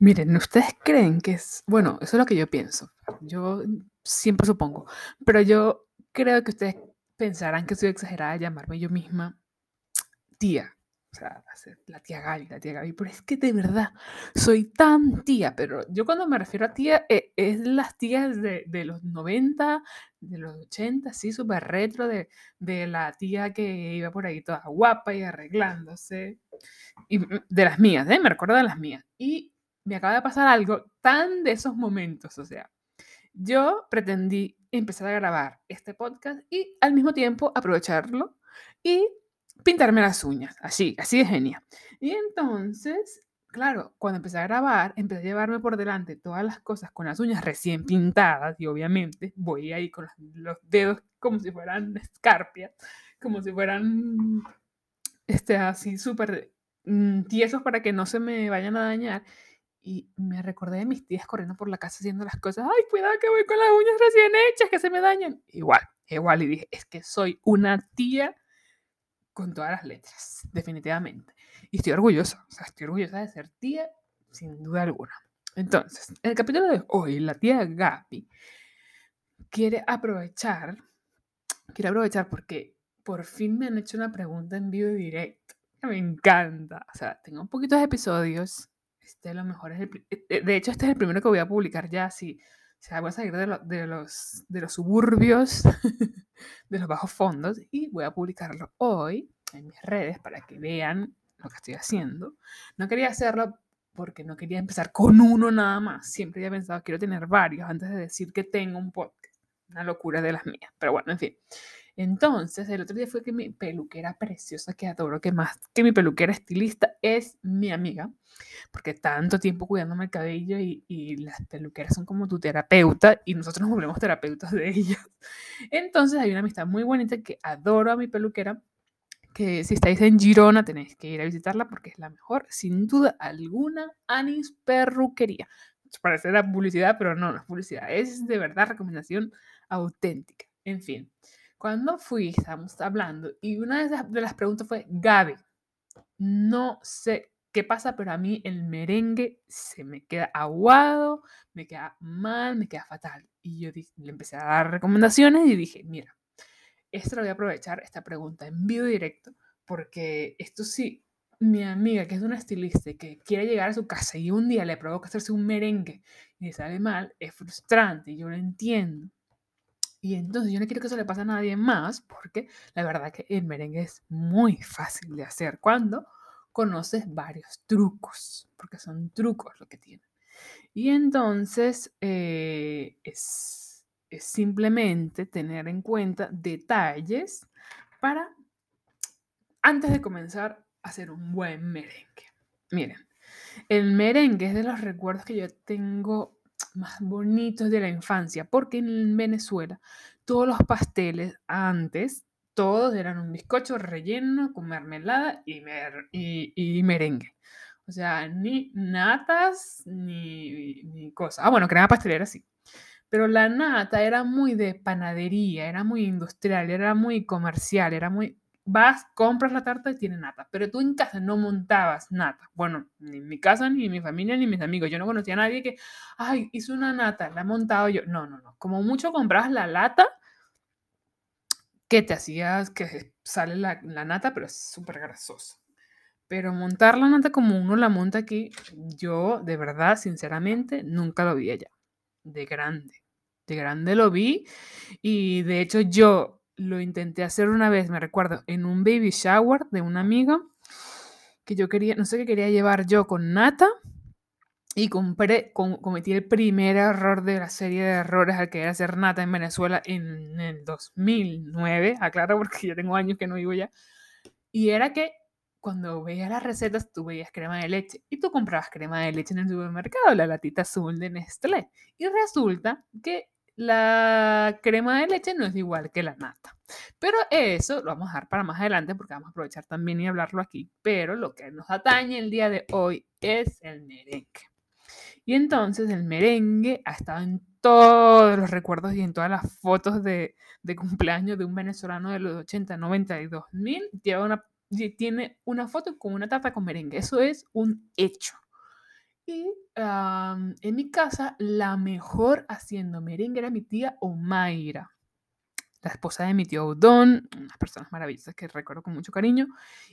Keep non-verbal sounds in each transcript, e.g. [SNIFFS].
Miren, ¿ustedes creen que es, bueno, eso es lo que yo pienso, yo siempre supongo, pero yo creo que ustedes pensarán que soy exagerada llamarme yo misma tía, o sea, la tía Gaby, la tía Gaby, pero es que de verdad soy tan tía, pero yo cuando me refiero a tía, eh, es las tías de, de, los 90, de los 80, sí, súper retro, de, de la tía que iba por ahí toda guapa y arreglándose, y mm, de las mías, ¿eh? me recuerdo de las mías, y me acaba de pasar algo tan de esos momentos, o sea, yo pretendí empezar a grabar este podcast y al mismo tiempo aprovecharlo y pintarme las uñas, así, así de genia. Y entonces, claro, cuando empecé a grabar, empecé a llevarme por delante todas las cosas con las uñas recién pintadas y obviamente voy ahí con los dedos como si fueran escarpias, como si fueran este, así súper mm, tiesos para que no se me vayan a dañar y me recordé de mis tías corriendo por la casa haciendo las cosas, ay, cuidado que voy con las uñas recién hechas, que se me dañan. Igual, igual, y dije, es que soy una tía con todas las letras, definitivamente. Y estoy orgullosa, o sea, estoy orgullosa de ser tía, sin duda alguna. Entonces, en el capítulo de hoy, la tía Gaby quiere aprovechar, quiere aprovechar porque por fin me han hecho una pregunta en vivo directo. Me encanta. O sea, tengo un poquitos episodios este, lo mejor es el, eh, eh, de hecho, este es el primero que voy a publicar ya, si, si voy a salir de, de, los, de los suburbios, [LAUGHS] de los bajos fondos, y voy a publicarlo hoy en mis redes para que vean lo que estoy haciendo. No quería hacerlo porque no quería empezar con uno nada más. Siempre había pensado, quiero tener varios antes de decir que tengo un podcast. Una locura de las mías. Pero bueno, en fin. Entonces, el otro día fue que mi peluquera preciosa, que adoro, que más que mi peluquera estilista, es mi amiga, porque tanto tiempo cuidándome el cabello y, las peluqueras son como tu terapeuta y nosotros nos volvemos terapeutas de ellas. [LAUGHS] Entonces, hay una amistad muy bonita que adoro a mi peluquera, que si estáis en Girona tenéis que ir a visitarla porque es la mejor, sin duda alguna, Anis Perruquería. Parece la publicidad, pero no, no es publicidad, es de verdad recomendación auténtica. En fin. Cuando fui, estábamos hablando y una de las preguntas fue, Gaby, no sé qué pasa, pero a mí el merengue se me queda aguado, me queda mal, me queda fatal. Y yo le empecé a dar recomendaciones y dije, mira, esto lo voy a aprovechar, esta pregunta en vivo directo, porque esto sí, mi amiga, que es una estilista que quiere llegar a su casa y un día le provoca hacerse un merengue y le sale mal, es frustrante, yo lo entiendo. Y entonces yo no quiero que eso le pase a nadie más, porque la verdad que el merengue es muy fácil de hacer cuando conoces varios trucos, porque son trucos lo que tiene. Y entonces eh, es, es simplemente tener en cuenta detalles para, antes de comenzar, a hacer un buen merengue. Miren, el merengue es de los recuerdos que yo tengo más bonitos de la infancia, porque en Venezuela todos los pasteles antes, todos eran un bizcocho relleno con mermelada y, y, merengue. O sea, ni natas ni, ni cosas. Ah, bueno, crema pastelera sí. Pero la nata era muy de panadería, era muy industrial, era muy comercial, era muy vas, compras la tarta y tiene nata, pero tú en casa no montabas nata. Bueno, ni en mi casa, ni en mi familia, ni mis amigos. Yo no conocía a nadie que, ay, hizo una nata, la he montado yo. No, no, no. Como mucho comprabas la lata que te hacías, que sale la, la nata, pero es súper grasosa. Pero montar la nata como uno la monta aquí, yo de verdad, sinceramente, nunca lo vi allá. De grande. De grande lo vi. Y de hecho yo lo intenté hacer una vez, me recuerdo, en un baby shower de una amiga que yo quería, no sé qué quería llevar yo con nata y compré, cometí el primer error de la serie de errores al querer hacer nata en Venezuela en el 2009, aclaro porque yo tengo años que no vivo ya, y era que cuando veías las recetas tú veías crema de leche y tú comprabas crema de leche en el supermercado, la latita azul de Nestlé, y resulta que la crema de leche no es igual que la nata. Pero eso lo vamos a dejar para más adelante porque vamos a aprovechar también y hablarlo aquí. Pero lo que nos atañe el día de hoy es el merengue. Y entonces el merengue ha estado en todos los recuerdos y en todas las fotos de, cumpleaños de un venezolano de los 80, 90 y 2000. Lleva una, tiene una foto con una taza con merengue. Eso es un hecho. Y en mi casa, la mejor haciendo merengue era mi tía Omaira la esposa de mi tío Udon, unas personas maravillosas que recuerdo con mucho cariño,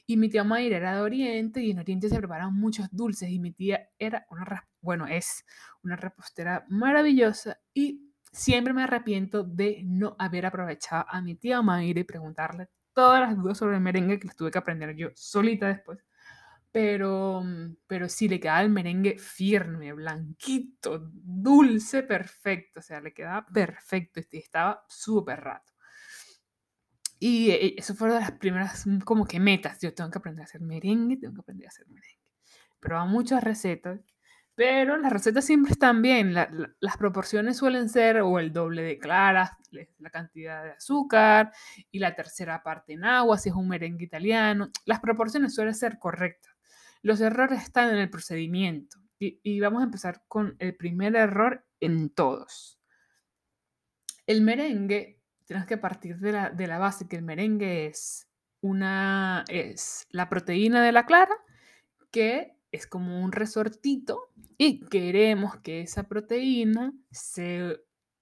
y mi tía Mayra era de Oriente, y en Oriente se preparaban muchos dulces, y mi tía era una, bueno, es una repostera maravillosa, y siempre me arrepiento de no haber aprovechado a mi tía Mayra y preguntarle todas las dudas sobre el merengue que las tuve que aprender yo solita después. Pero, pero sí le quedaba el merengue firme, blanquito, dulce, perfecto. O sea, le quedaba perfecto y estaba súper rato. Y eh, eso fue de las primeras mm, como que metas. Yo tengo que aprender a hacer merengue, tengo que aprender a hacer merengue. Pero a muchas recetas. Pero las recetas siempre están bien. las proporciones suelen ser o el doble de claras, la cantidad de azúcar y la tercera parte en agua, si es un merengue italiano. Las proporciones suelen ser correctas. Los errores están en el procedimiento. Y, vamos a empezar con el primer error en todos. El merengue Tienes que partir de la, de la base que el merengue es una es la proteína de la clara que es como un resortito y queremos que esa proteína se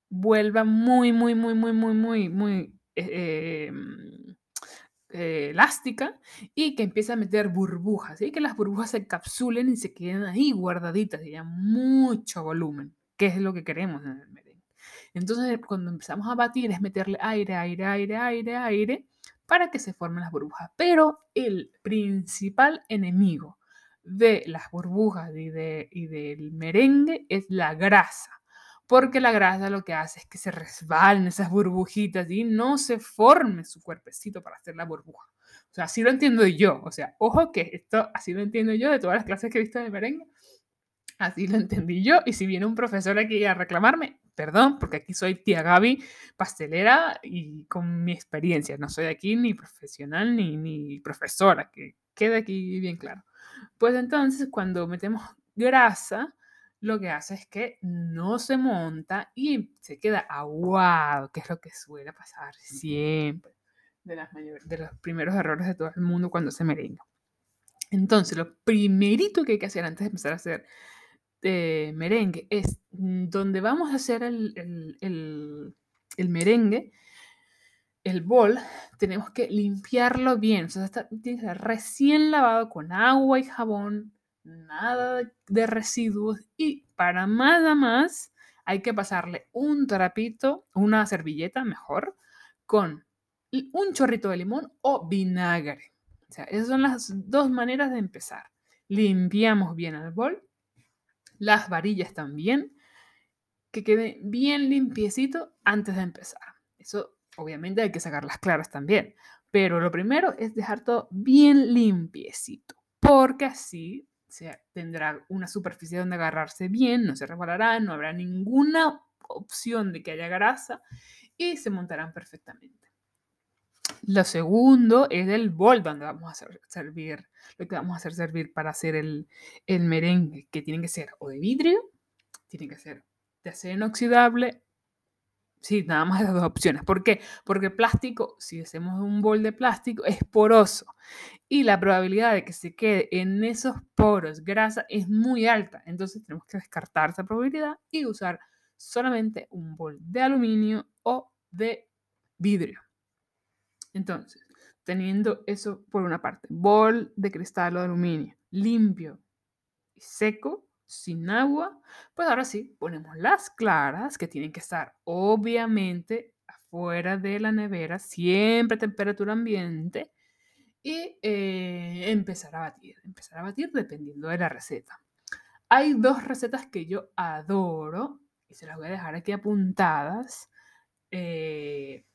vuelva muy muy muy muy muy muy muy eh, em, eh, elástica y que empiece a meter burbujas y que las burbujas se encapsulen y se queden ahí guardaditas y haya mucho volumen que es lo que queremos en el merengue entonces, cuando empezamos a batir es meterle aire, aire, aire, aire, aire, para que se formen las burbujas. Pero el principal enemigo de las burbujas y, de, y del merengue es la grasa. Porque la grasa lo que hace es que se resbalen esas burbujitas y no se forme su cuerpecito para hacer la burbuja. O sea, así lo entiendo yo. O sea, ojo que esto así lo entiendo yo de todas las clases que he visto de merengue. Así lo entendí yo. Y si viene un profesor aquí a reclamarme, perdón, porque aquí soy tía Gaby, pastelera y con mi experiencia. No soy aquí ni profesional ni, ni profesora, que quede aquí bien claro. Pues entonces, cuando metemos grasa, lo que hace es que no se monta y se queda aguado, que es lo que suele pasar siempre. De, las de los primeros errores de todo el mundo cuando se merenga. Entonces, lo primerito que hay que hacer antes de empezar a hacer merengue es mm, donde vamos a hacer el, el, merengue, el bol, tenemos que limpiarlo bien. O sea, está, tiene que ser recién lavado con agua y jabón, nada de residuos. Y para más a más, hay que pasarle un trapito, una servilleta mejor, con un chorrito de limón o vinagre. O esas son las dos maneras de empezar. Limpiamos bien el bol las varillas también, que quede bien limpiecito antes de empezar. Eso obviamente hay que sacar las claras también, pero lo primero es dejar todo bien limpiecito, porque así se tendrá una superficie donde agarrarse bien, no se resbalará, no habrá ninguna opción de que haya grasa y se montarán perfectamente. Lo segundo es el bol donde vamos a servir, lo que vamos a hacer servir para hacer el, merengue, que tiene que ser o de vidrio, tiene que ser de acero inoxidable. Sí, nada más [LAUGHS] las dos opciones. ¿Por qué? Porque plástico, si hacemos un bol de plástico, es poroso. Y la probabilidad de que se quede en esos poros grasa es muy alta. Entonces tenemos que descartar esa probabilidad y usar solamente un bol de aluminio o de vidrio. Entonces, teniendo eso por una parte, bol de cristal o de aluminio, limpio y seco, sin agua, pues ahora sí, ponemos las claras que tienen que estar obviamente afuera de la nevera, siempre a temperatura ambiente, y eh, empezar a batir, empezar a batir dependiendo de la receta. Hay dos recetas que yo adoro y se las voy a dejar aquí apuntadas, eh,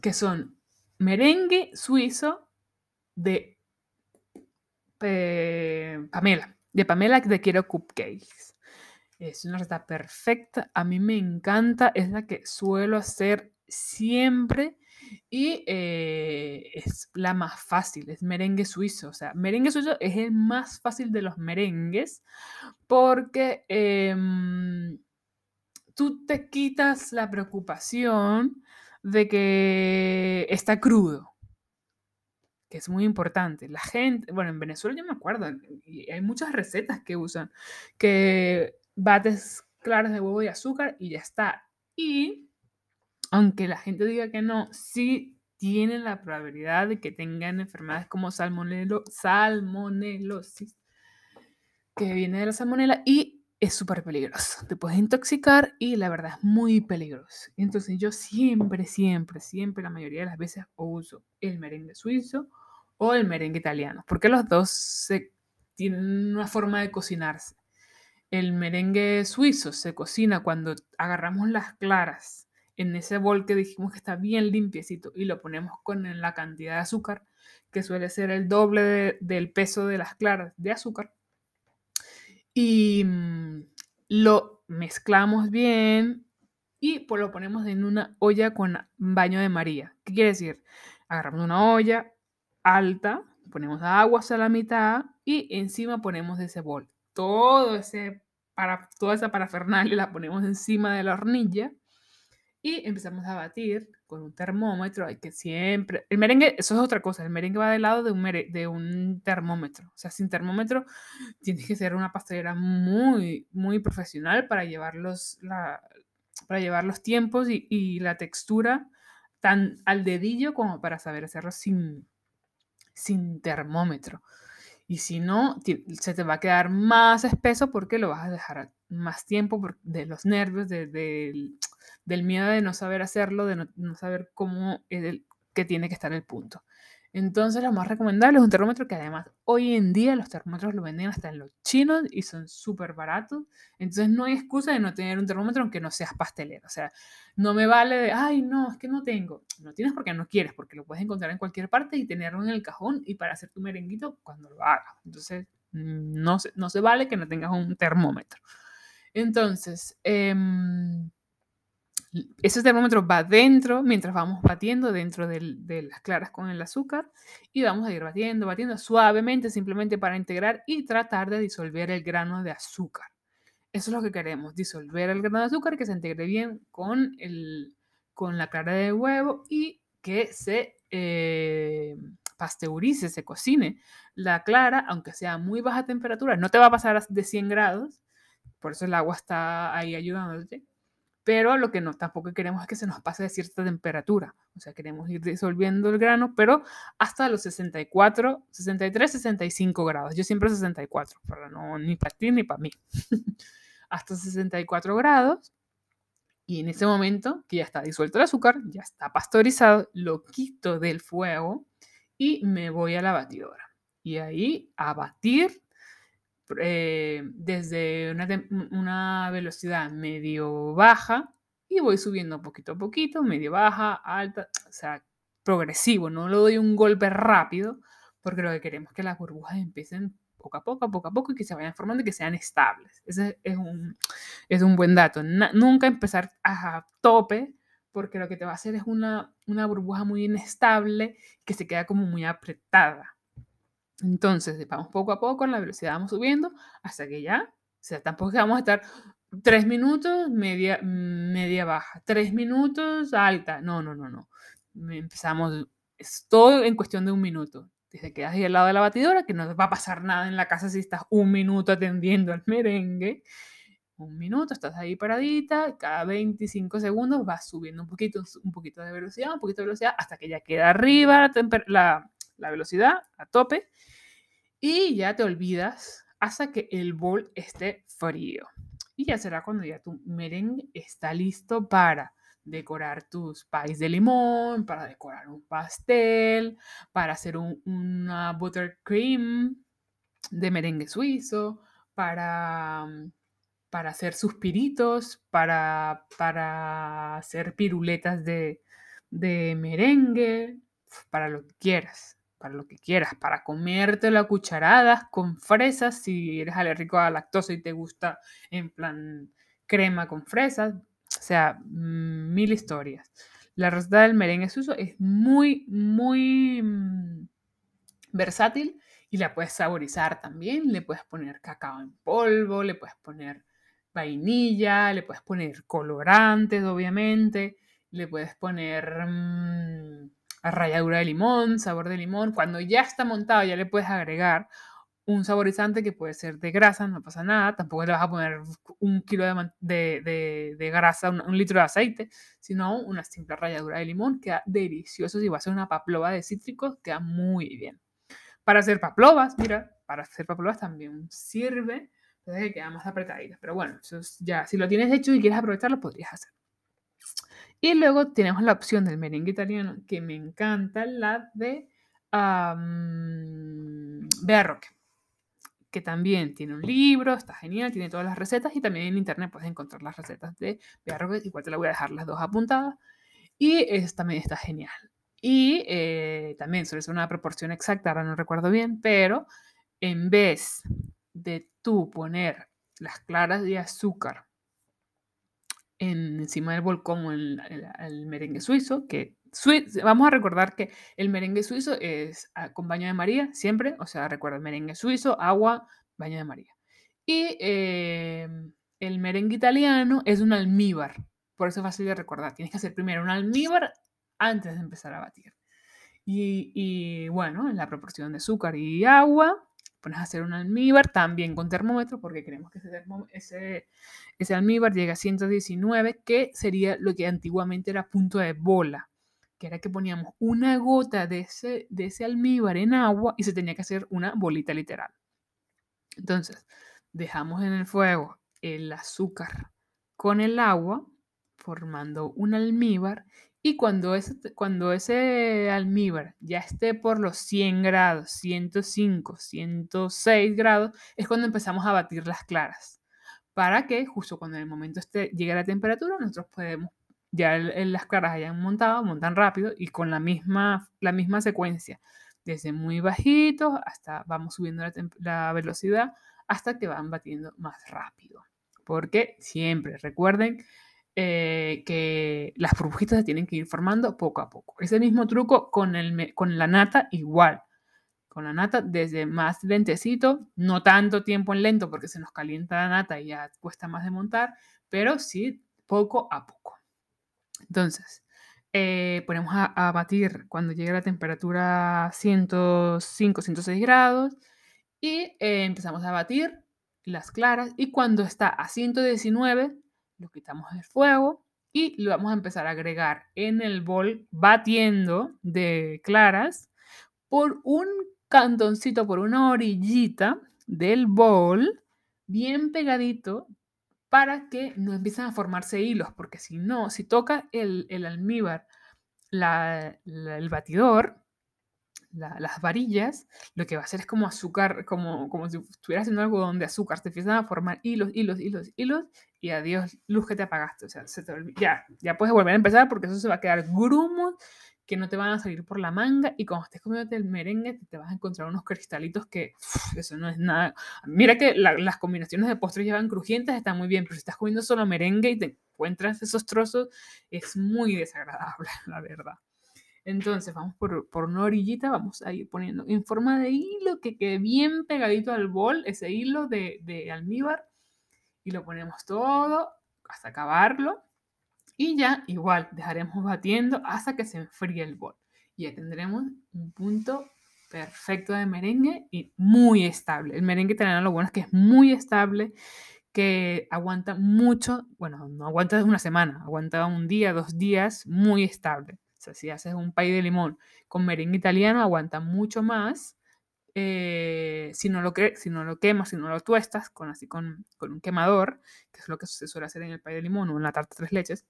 que son merengue suizo de eh, Pamela, de Pamela de Quiero Cupcakes. Es una receta perfecta, a mí me encanta, es la que suelo hacer siempre y eh, es la más fácil, es merengue suizo. O sea, merengue suizo es el más fácil de los merengues porque em, tú te quitas la preocupación de que está crudo. Que es muy importante. La gente, bueno, en Venezuela yo me acuerdo, hay muchas recetas que usan, que bates claras de huevo y azúcar y ya está. Y aunque la gente diga que no, sí tienen la probabilidad de que tengan enfermedades como salmonelo, salmonelosis, que viene de la salmonela y es súper peligroso. Te puedes intoxicar y la verdad es muy peligroso. Entonces yo siempre, siempre, siempre, la mayoría de las veces uso el merengue suizo o el merengue italiano, porque los dos se, tienen una forma de cocinarse. El merengue suizo se cocina cuando agarramos las claras en ese bol que dijimos que está bien limpiecito y lo ponemos con la cantidad de azúcar, que suele ser el doble del peso de las claras de azúcar y mm, lo mezclamos bien y pues lo ponemos en una olla con baño de María. ¿Qué quiere decir? Agarramos una olla alta, ponemos agua a la mitad y encima ponemos ese bol. Todo ese para, toda esa parafernalia la ponemos encima de la hornilla y empezamos a batir con un termómetro, hay que siempre... El merengue, eso es otra cosa, el merengue va del lado de un, de un termómetro. O sea, sin termómetro tienes que ser una pastelera muy, muy profesional para llevar los, para llevar los tiempos y, y, la textura tan al dedillo como para saber hacerlo sin, sin termómetro. Y si no, se te va a quedar más espeso porque lo vas a dejar más tiempo de los nervios, de, de del miedo de no saber hacerlo, de no, saber cómo el, que tiene que estar el punto. Entonces, lo más recomendable es un termómetro que además hoy en día los termómetros lo venden hasta en los chinos y son súper baratos. Entonces, no hay excusa de no tener un termómetro aunque no seas pastelero. O sea, no me vale de, ay, no, es que no tengo. No tienes porque no quieres, porque lo puedes encontrar en cualquier parte y tenerlo en el cajón y para hacer tu merenguito cuando lo hagas. Entonces, no se, no se vale que no tengas un termómetro. Entonces, eh, ese termómetro va dentro, mientras vamos batiendo dentro de las claras con el azúcar y vamos a ir batiendo, batiendo suavemente simplemente para integrar y tratar de disolver el grano de azúcar. Eso es lo que queremos, disolver el grano de azúcar que se integre bien con, el, con la clara de huevo y que se eh, pasteurice, se cocine la clara, aunque sea muy baja temperatura. No te va a pasar de 100 grados, por eso el agua está ahí ayudándote pero lo que no tampoco queremos que se nos pase de cierta temperatura. O sea, queremos ir disolviendo el grano, pero hasta los 64, 63, 65 grados. Yo siempre 64, para no ni para ti ni para mí. [LAUGHS] hasta 64 grados. Y en ese momento, que ya está disuelto el azúcar, ya está pasteurizado, lo quito del fuego y me voy a la batidora. Y ahí a batir eh, desde una, velocidad medio baja y voy subiendo poquito a poquito, medio baja, alta, o sea, progresivo, no lo doy un golpe rápido, porque lo que queremos es que las burbujas empiecen poco a poco, poco a poco y que se vayan formando y que sean estables. Ese es un, es un buen dato. nunca empezar a tope, porque lo que te va a hacer es una, una burbuja muy inestable que se queda como muy apretada. Entonces, vamos poco a poco, la velocidad vamos subiendo hasta que ya, o sea, tampoco vamos a estar tres minutos, media, media baja, tres minutos, alta. No, no, no, no. Empezamos, es todo en cuestión de un minuto. Desde que ahí al lado de la batidora, que no va a pasar nada en la casa si estás un minuto atendiendo al merengue. Un minuto, estás ahí paradita, cada 25 segundos vas subiendo un poquito, un poquito de velocidad, un poquito de velocidad, hasta que ya queda arriba la, la velocidad a tope y ya te olvidas hasta que el bol esté frío. Y ya será cuando ya tu merengue está listo para decorar tus pais de limón, para decorar un pastel, para hacer un, una buttercream de merengue suizo, para, para hacer suspiritos, para, para hacer piruletas de, de merengue, para lo que quieras para lo que quieras, para comerte la cucharadas con fresas, si eres alérgico a lactosa y te gusta en plan crema con fresas, o sea, mm, mil historias. La receta del merengue suso es muy, muy mm, versátil y la puedes saborizar también. Le puedes poner cacao en polvo, le puedes poner vainilla, le puedes poner colorantes, obviamente, le puedes poner... Mm, ralladura de limón, sabor de limón. Cuando ya está montado, ya le puedes agregar un saborizante que puede ser de grasa, no pasa nada. Tampoco le vas a poner un kilo de, de, grasa, un, litro de aceite, sino una simple ralladura de limón. Queda delicioso. Si vas a hacer una paplova de cítricos, queda muy bien. Para hacer paplovas, mira, para hacer paplovas también sirve, entonces que queda más apretadita. Pero bueno, eso ya, si lo tienes hecho y quieres aprovecharlo, podrías hacer. Y luego tenemos la opción del merengue italiano, que me encanta, la de um, Roque que también tiene un libro, está genial, tiene todas las recetas y también en internet puedes encontrar las recetas de Roque, igual te la voy a dejar las dos apuntadas. Y es, también está genial. Y eh, también suele ser una proporción exacta, ahora no recuerdo bien, pero en vez de tú poner las claras de azúcar encima del bol como el, merengue suizo, que vamos a recordar que el merengue suizo es con baño de María, siempre, o sea, recuerda merengue suizo, agua, baño de María. Y em, el merengue italiano es un almíbar, por eso es fácil de recordar. Tienes que hacer primero un almíbar antes de empezar a batir. Y bueno, en la proporción de azúcar y agua, pones a hacer un almíbar también con termómetro, porque queremos que ese, ese, almíbar llegue a 119, que sería lo que antiguamente era punto de bola, que era que poníamos una gota de ese, de ese almíbar en agua y se tenía que hacer una bolita literal. Entonces, dejamos en el fuego el azúcar con el agua, formando un almíbar, y cuando ese, cuando ese almíbar ya esté por los 100 grados, 105, 106 grados, es cuando empezamos a batir las claras. Para que justo cuando el momento este llegue la temperatura, nosotros podemos, ya las claras hayan montado, montan rápido y con la misma, la misma secuencia, desde muy bajito hasta vamos subiendo la velocidad hasta que van batiendo más rápido. Porque siempre, recuerden, eh, que las burbujitas se tienen que ir formando poco a poco. Ese mismo truco con, el, con la nata igual. Con la nata desde más lentecito, no tanto tiempo en lento porque se nos calienta la nata y ya cuesta más de montar, pero sí poco a poco. Entonces, eh, ponemos a, batir cuando llegue la temperatura 105, 106 grados y eh, empezamos a batir las claras y cuando está a 119 lo quitamos del fuego y lo vamos a empezar a agregar en el bol batiendo de claras por un cantoncito, por una orillita del bol, bien pegadito, para que no empiecen a formarse hilos, porque si no, si toca el, almíbar, el batidor, las varillas, lo que va a hacer es como azúcar, como, como si estuviera haciendo algodón de azúcar, te empiezan a formar hilos, hilos, hilos, hilos, y adiós, luz que te apagaste. O sea, ya, ya puedes volver a empezar porque eso se va a quedar grumos que no te van a salir por la manga y cuando estés comiendo el merengue te, vas a encontrar unos cristalitos que [SNIFFS] eso no es nada. Mira que las combinaciones de postres llevan crujientes, están muy bien, pero si estás comiendo solo merengue y te encuentras esos trozos, es muy desagradable, [LAUGHS] la verdad. Entonces vamos por, una orillita, vamos a ir poniendo en forma de hilo que quede bien pegadito al bol, ese hilo de, de almíbar, y lo ponemos todo hasta acabarlo. Y ya igual dejaremos batiendo hasta que se enfríe el bol. Y ya tendremos un punto perfecto de merengue y muy estable. El merengue italiano lo bueno es que es muy estable, que aguanta mucho, bueno, no aguanta una semana, aguanta un día, dos días, muy estable si haces un pay de limón con merengue italiano, aguanta mucho más. Eh, si, no lo si no lo quemas, si no lo tuestas con, así con, con, un quemador, que es lo que se suele hacer en el pay de limón o en la tarta tres leches,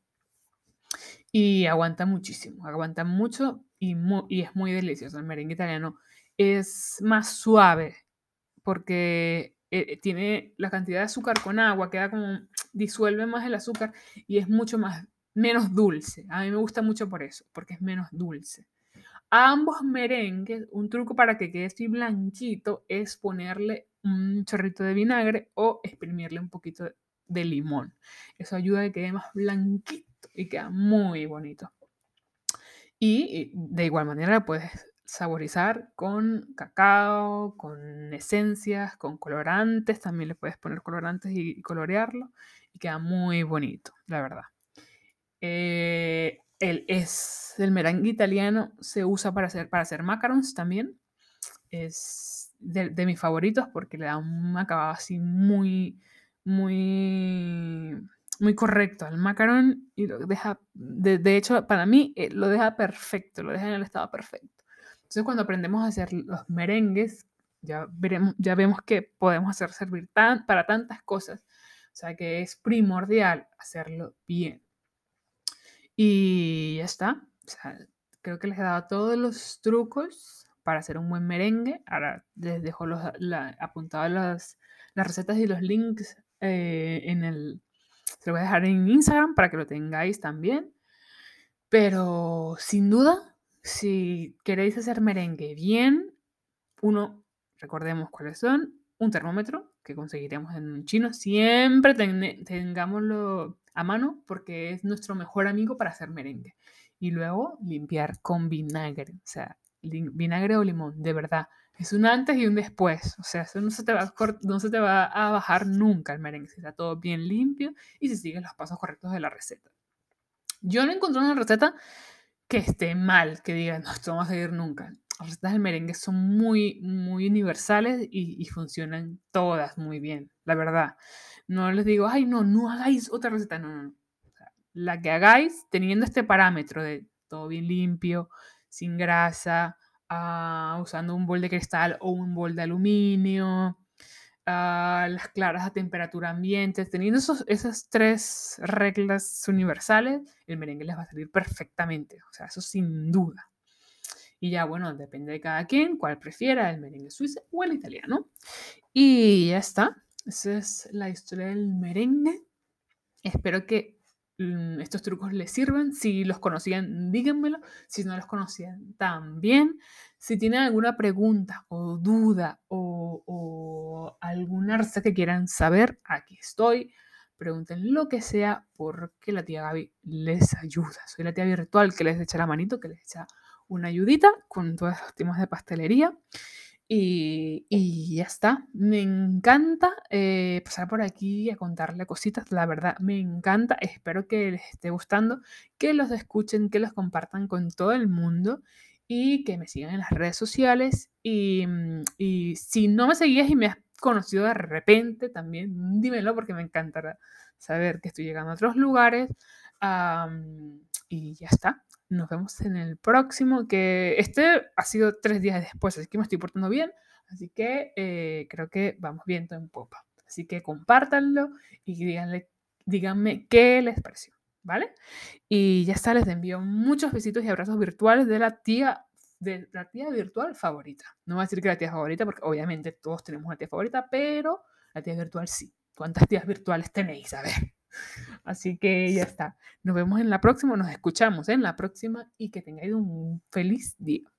y aguanta muchísimo, aguanta mucho y, y es muy delicioso. El merengue italiano es más suave porque eh, tiene la cantidad de azúcar con agua, queda como disuelve más el azúcar y es mucho más menos dulce. A mí me gusta mucho por eso, porque es menos dulce. A ambos merengues, un truco para que quede así blanquito es ponerle un chorrito de vinagre o exprimirle un poquito de limón. Eso ayuda a que quede más blanquito y queda muy bonito. Y de igual manera puedes saborizar con cacao, con esencias, con colorantes. También le puedes poner colorantes y colorearlo y queda muy bonito, la verdad. Eh, el es el merengue italiano se usa para hacer, para hacer macarons también. Es de, de mis favoritos porque le da un acabado así muy, muy, muy correcto al macaron y lo deja, de, de hecho, para mí eh, lo deja perfecto, lo deja en el estado perfecto. Entonces, cuando aprendemos a hacer los merengues, ya, veremos, ya vemos que podemos hacer servir tan, para tantas cosas. O sea que es primordial hacerlo bien. Y ya está. Creo que les he dado todos los trucos para hacer un buen merengue. Ahora les dejo los, la, las, las recetas y los links eh, en el... Se lo voy a dejar en Instagram para que lo tengáis también. Pero sin duda, si queréis hacer merengue bien, uno, recordemos cuáles son, un termómetro que conseguiremos en un chino, siempre ten, tengámoslo a mano porque es nuestro mejor amigo para hacer merengue. Y luego limpiar con vinagre, o sea, vinagre o limón, de verdad. Es un antes y un después, o sea, eso no se te va a, no se te va a bajar nunca el merengue, está todo bien limpio y se siguen los pasos correctos de la receta. Yo no encontré una receta que esté mal, que diga, no, esto no va a seguir nunca. Las recetas del merengue son muy, muy universales y, funcionan todas muy bien, la verdad. No les digo, ay, no, no hagáis otra receta, no, no, no. La que hagáis teniendo este parámetro de todo bien limpio, sin grasa, uh, usando un bol de cristal o un bol de aluminio, Uh, las claras a temperatura ambiente, teniendo esos, esas tres reglas universales, el merengue les va a salir perfectamente, o sea, eso sin duda. Y ya, bueno, depende de cada quien, cuál prefiera, el merengue suizo o el italiano. Y ya está, esa es la historia del merengue. Espero que mmm, estos trucos les sirvan. Si los conocían, díganmelo. Si no los conocían, también. Si tienen alguna pregunta o duda o, o alguna receta que quieran saber, aquí estoy. Pregunten lo que sea porque la tía Gaby les ayuda. Soy la tía virtual que les echa la manito, que les echa una ayudita con todos los temas de pastelería. Y, y, ya está. Me encanta eh, pasar por aquí a contarle cositas. La verdad, me encanta. Espero que les esté gustando, que los escuchen, que los compartan con todo el mundo y que me sigan en las redes sociales. Y, y si no me seguías y me has conocido de repente, también dímelo porque me encantará saber que estoy llegando a otros lugares. Y ya está. Nos vemos en el próximo, que este ha sido tres días después, así que me estoy portando bien. Así que eh, creo que vamos viento en popa. Así que compártanlo y díganle, díganme qué les pareció, ¿vale? Y ya está, les envío muchos besitos y abrazos virtuales de la tía de la tía virtual favorita. No voy a decir que la tía favorita, porque obviamente todos tenemos una tía favorita, pero la tía virtual sí. ¿Cuántas tías virtuales tenéis? A ver. Así que ya está. Nos vemos en la próxima, nos escuchamos en la próxima y que tengáis un feliz día.